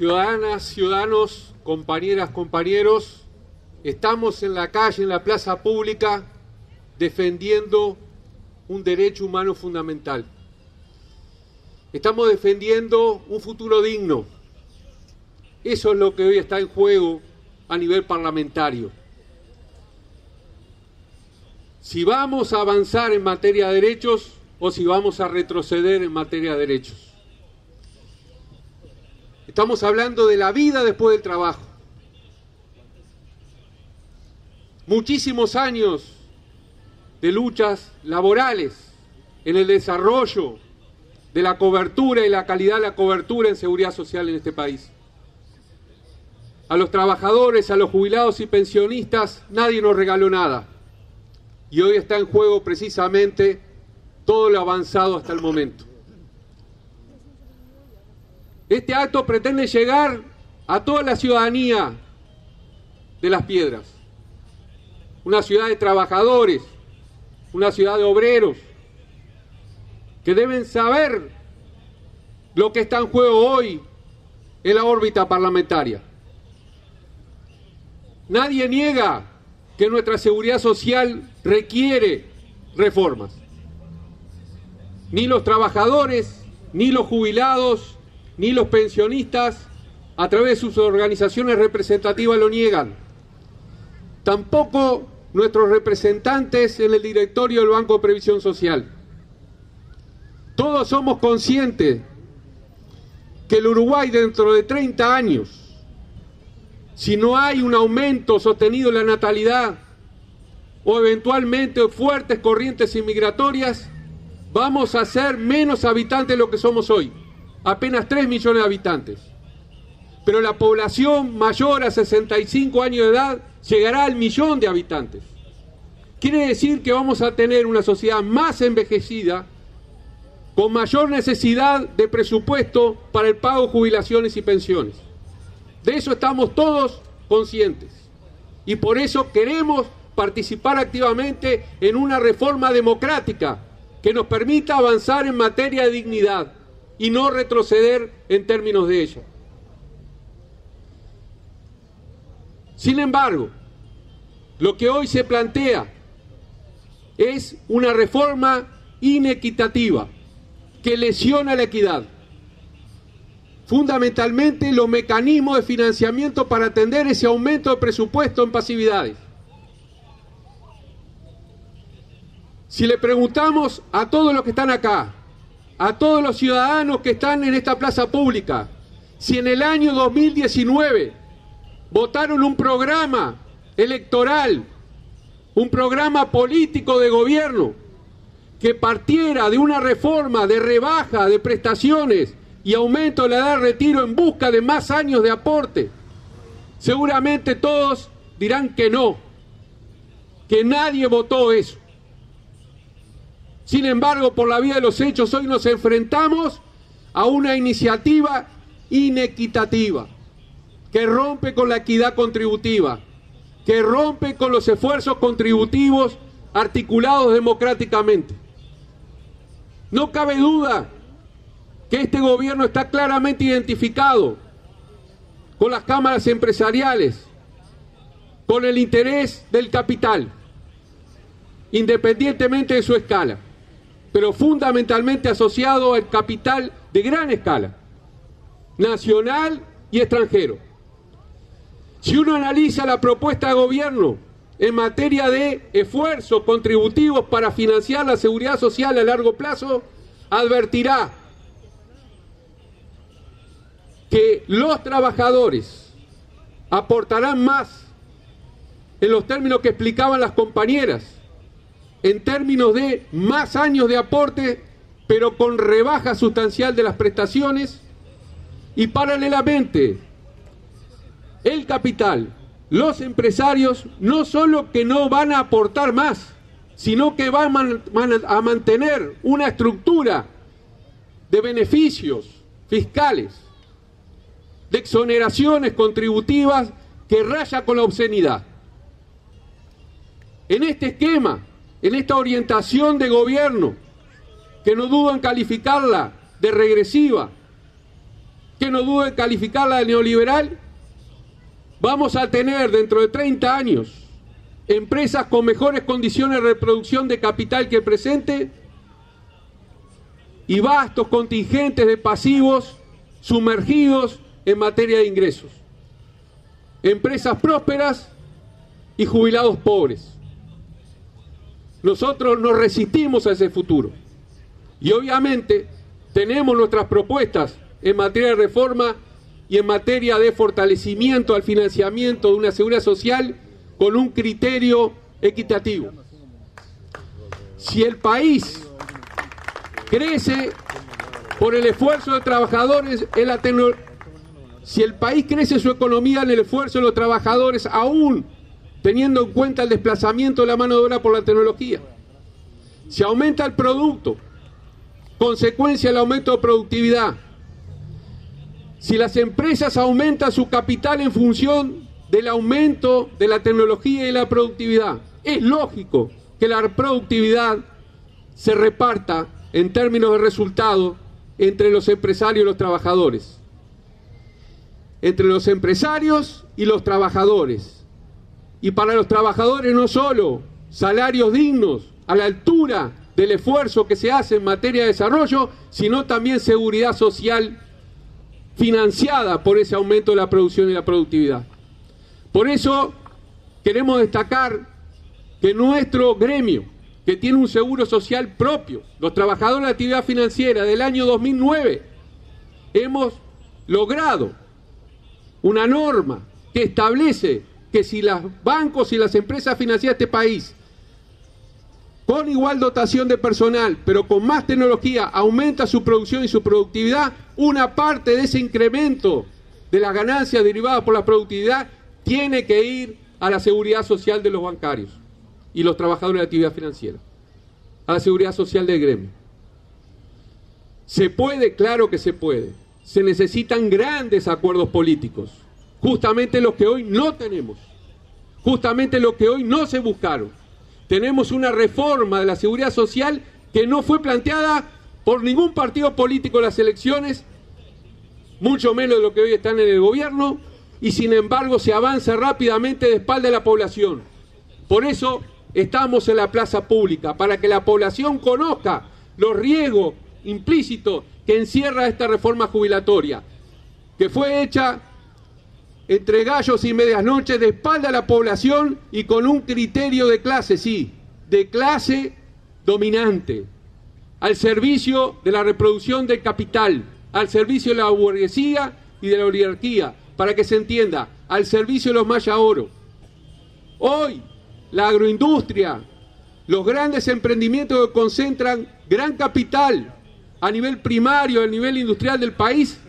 Ciudadanas, ciudadanos, compañeras, compañeros, estamos en la calle, en la plaza pública, defendiendo un derecho humano fundamental. Estamos defendiendo un futuro digno. Eso es lo que hoy está en juego a nivel parlamentario. Si vamos a avanzar en materia de derechos o si vamos a retroceder en materia de derechos. Estamos hablando de la vida después del trabajo. Muchísimos años de luchas laborales en el desarrollo de la cobertura y la calidad de la cobertura en seguridad social en este país. A los trabajadores, a los jubilados y pensionistas, nadie nos regaló nada. Y hoy está en juego precisamente todo lo avanzado hasta el momento. Este acto pretende llegar a toda la ciudadanía de las piedras. Una ciudad de trabajadores, una ciudad de obreros, que deben saber lo que está en juego hoy en la órbita parlamentaria. Nadie niega que nuestra seguridad social requiere reformas. Ni los trabajadores, ni los jubilados, ni los pensionistas a través de sus organizaciones representativas lo niegan. Tampoco nuestros representantes en el directorio del Banco de Previsión Social. Todos somos conscientes que el Uruguay dentro de 30 años, si no hay un aumento sostenido en la natalidad o eventualmente fuertes corrientes inmigratorias, vamos a ser menos habitantes de lo que somos hoy apenas 3 millones de habitantes. Pero la población mayor a 65 años de edad llegará al millón de habitantes. Quiere decir que vamos a tener una sociedad más envejecida, con mayor necesidad de presupuesto para el pago de jubilaciones y pensiones. De eso estamos todos conscientes. Y por eso queremos participar activamente en una reforma democrática que nos permita avanzar en materia de dignidad, y no retroceder en términos de ella. Sin embargo, lo que hoy se plantea es una reforma inequitativa que lesiona la equidad. Fundamentalmente los mecanismos de financiamiento para atender ese aumento de presupuesto en pasividades. Si le preguntamos a todos los que están acá, a todos los ciudadanos que están en esta plaza pública, si en el año 2019 votaron un programa electoral, un programa político de gobierno que partiera de una reforma de rebaja de prestaciones y aumento de la edad de retiro en busca de más años de aporte, seguramente todos dirán que no, que nadie votó eso. Sin embargo, por la vía de los hechos, hoy nos enfrentamos a una iniciativa inequitativa, que rompe con la equidad contributiva, que rompe con los esfuerzos contributivos articulados democráticamente. No cabe duda que este gobierno está claramente identificado con las cámaras empresariales, con el interés del capital, independientemente de su escala pero fundamentalmente asociado al capital de gran escala, nacional y extranjero. Si uno analiza la propuesta de gobierno en materia de esfuerzos contributivos para financiar la seguridad social a largo plazo, advertirá que los trabajadores aportarán más en los términos que explicaban las compañeras en términos de más años de aporte, pero con rebaja sustancial de las prestaciones y paralelamente el capital, los empresarios no solo que no van a aportar más, sino que van a mantener una estructura de beneficios fiscales, de exoneraciones contributivas que raya con la obscenidad. En este esquema, en esta orientación de gobierno, que no dudo en calificarla de regresiva, que no dude en calificarla de neoliberal, vamos a tener dentro de 30 años empresas con mejores condiciones de reproducción de capital que el presente y vastos contingentes de pasivos sumergidos en materia de ingresos. Empresas prósperas y jubilados pobres. Nosotros nos resistimos a ese futuro. Y obviamente tenemos nuestras propuestas en materia de reforma y en materia de fortalecimiento al financiamiento de una seguridad social con un criterio equitativo. Si el país crece por el esfuerzo de trabajadores en la si el país crece su economía en el esfuerzo de los trabajadores, aún teniendo en cuenta el desplazamiento de la mano de obra por la tecnología, si aumenta el producto, consecuencia del aumento de productividad. Si las empresas aumentan su capital en función del aumento de la tecnología y la productividad, es lógico que la productividad se reparta en términos de resultado entre los empresarios y los trabajadores. Entre los empresarios y los trabajadores. Y para los trabajadores no solo salarios dignos a la altura del esfuerzo que se hace en materia de desarrollo, sino también seguridad social financiada por ese aumento de la producción y la productividad. Por eso queremos destacar que nuestro gremio, que tiene un seguro social propio, los trabajadores de actividad financiera del año 2009, hemos logrado una norma que establece que si los bancos y las empresas financieras de este país con igual dotación de personal, pero con más tecnología, aumenta su producción y su productividad, una parte de ese incremento de las ganancias derivadas por la productividad tiene que ir a la seguridad social de los bancarios y los trabajadores de actividad financiera, a la seguridad social del gremio. ¿Se puede? Claro que se puede. Se necesitan grandes acuerdos políticos, justamente los que hoy no tenemos, justamente los que hoy no se buscaron tenemos una reforma de la seguridad social que no fue planteada por ningún partido político en las elecciones, mucho menos de lo que hoy están en el gobierno, y sin embargo se avanza rápidamente de espalda de la población. Por eso estamos en la plaza pública, para que la población conozca los riesgos implícitos que encierra esta reforma jubilatoria, que fue hecha entre gallos y medias noches, de espalda a la población y con un criterio de clase, sí, de clase dominante, al servicio de la reproducción del capital, al servicio de la burguesía y de la oligarquía, para que se entienda, al servicio de los maya oro. Hoy, la agroindustria, los grandes emprendimientos que concentran gran capital a nivel primario, a nivel industrial del país,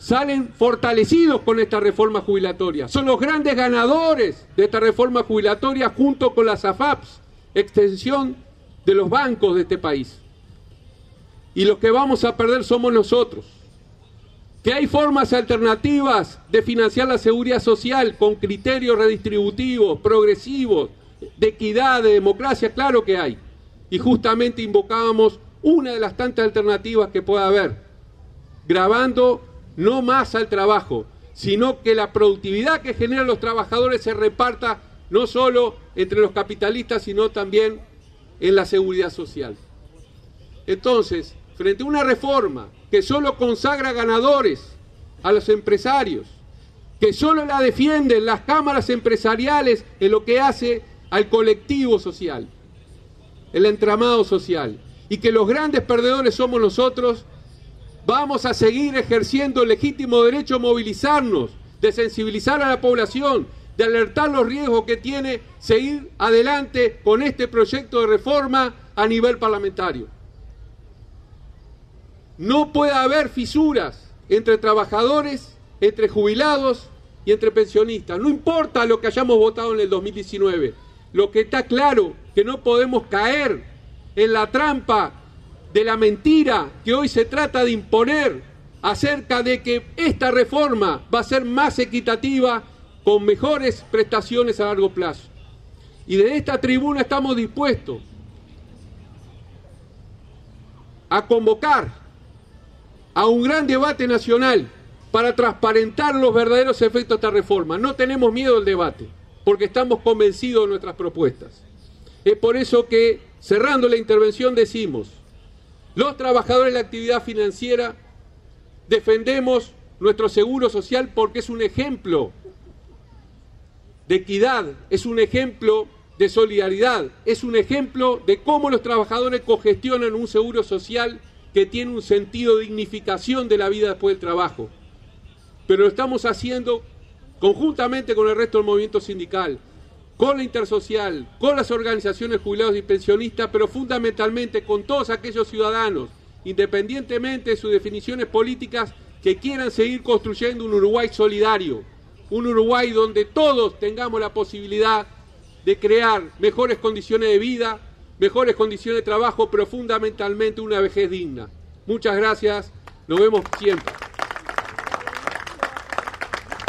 salen fortalecidos con esta reforma jubilatoria. Son los grandes ganadores de esta reforma jubilatoria junto con las AFAPs, extensión de los bancos de este país. Y los que vamos a perder somos nosotros. Que hay formas alternativas de financiar la seguridad social con criterios redistributivos, progresivos, de equidad, de democracia, claro que hay. Y justamente invocábamos una de las tantas alternativas que pueda haber, grabando no más al trabajo, sino que la productividad que generan los trabajadores se reparta no solo entre los capitalistas, sino también en la seguridad social. Entonces, frente a una reforma que solo consagra ganadores a los empresarios, que solo la defienden las cámaras empresariales en lo que hace al colectivo social, el entramado social, y que los grandes perdedores somos nosotros, Vamos a seguir ejerciendo el legítimo derecho a movilizarnos, de sensibilizar a la población, de alertar los riesgos que tiene seguir adelante con este proyecto de reforma a nivel parlamentario. No puede haber fisuras entre trabajadores, entre jubilados y entre pensionistas. No importa lo que hayamos votado en el 2019. Lo que está claro que no podemos caer en la trampa de la mentira que hoy se trata de imponer acerca de que esta reforma va a ser más equitativa con mejores prestaciones a largo plazo. Y desde esta tribuna estamos dispuestos a convocar a un gran debate nacional para transparentar los verdaderos efectos de esta reforma. No tenemos miedo al debate, porque estamos convencidos de nuestras propuestas. Es por eso que, cerrando la intervención, decimos, los trabajadores de la actividad financiera defendemos nuestro seguro social porque es un ejemplo de equidad, es un ejemplo de solidaridad, es un ejemplo de cómo los trabajadores cogestionan un seguro social que tiene un sentido de dignificación de la vida después del trabajo. Pero lo estamos haciendo conjuntamente con el resto del movimiento sindical, con la intersocial, con las organizaciones jubilados y pensionistas, pero fundamentalmente con todos aquellos ciudadanos, independientemente de sus definiciones políticas, que quieran seguir construyendo un Uruguay solidario, un Uruguay donde todos tengamos la posibilidad de crear mejores condiciones de vida, mejores condiciones de trabajo, pero fundamentalmente una vejez digna. Muchas gracias, nos vemos siempre.